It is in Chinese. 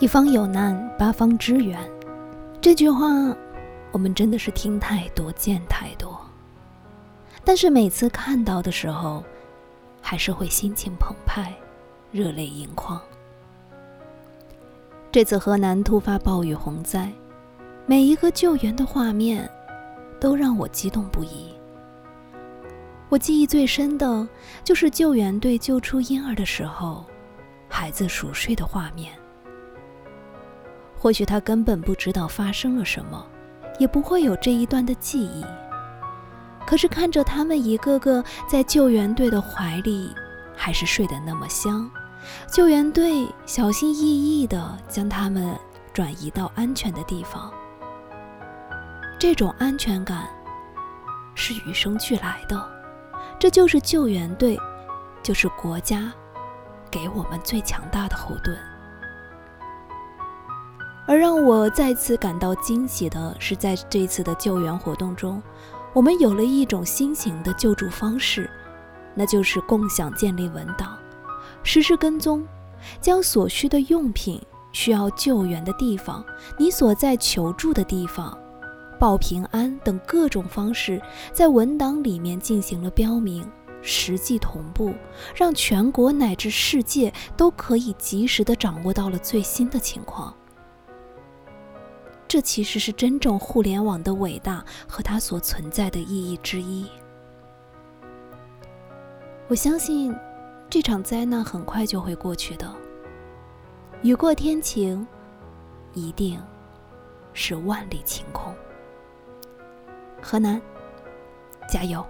一方有难，八方支援。这句话，我们真的是听太多、见太多。但是每次看到的时候，还是会心情澎湃，热泪盈眶。这次河南突发暴雨洪灾，每一个救援的画面，都让我激动不已。我记忆最深的就是救援队救出婴儿的时候，孩子熟睡的画面。或许他根本不知道发生了什么，也不会有这一段的记忆。可是看着他们一个个在救援队的怀里，还是睡得那么香。救援队小心翼翼地将他们转移到安全的地方。这种安全感是与生俱来的，这就是救援队，就是国家给我们最强大的后盾。而让我再次感到惊喜的是，在这次的救援活动中，我们有了一种新型的救助方式，那就是共享建立文档，实时跟踪，将所需的用品、需要救援的地方、你所在求助的地方、报平安等各种方式，在文档里面进行了标明，实际同步，让全国乃至世界都可以及时的掌握到了最新的情况。这其实是真正互联网的伟大和它所存在的意义之一。我相信，这场灾难很快就会过去的。雨过天晴，一定是万里晴空。河南，加油！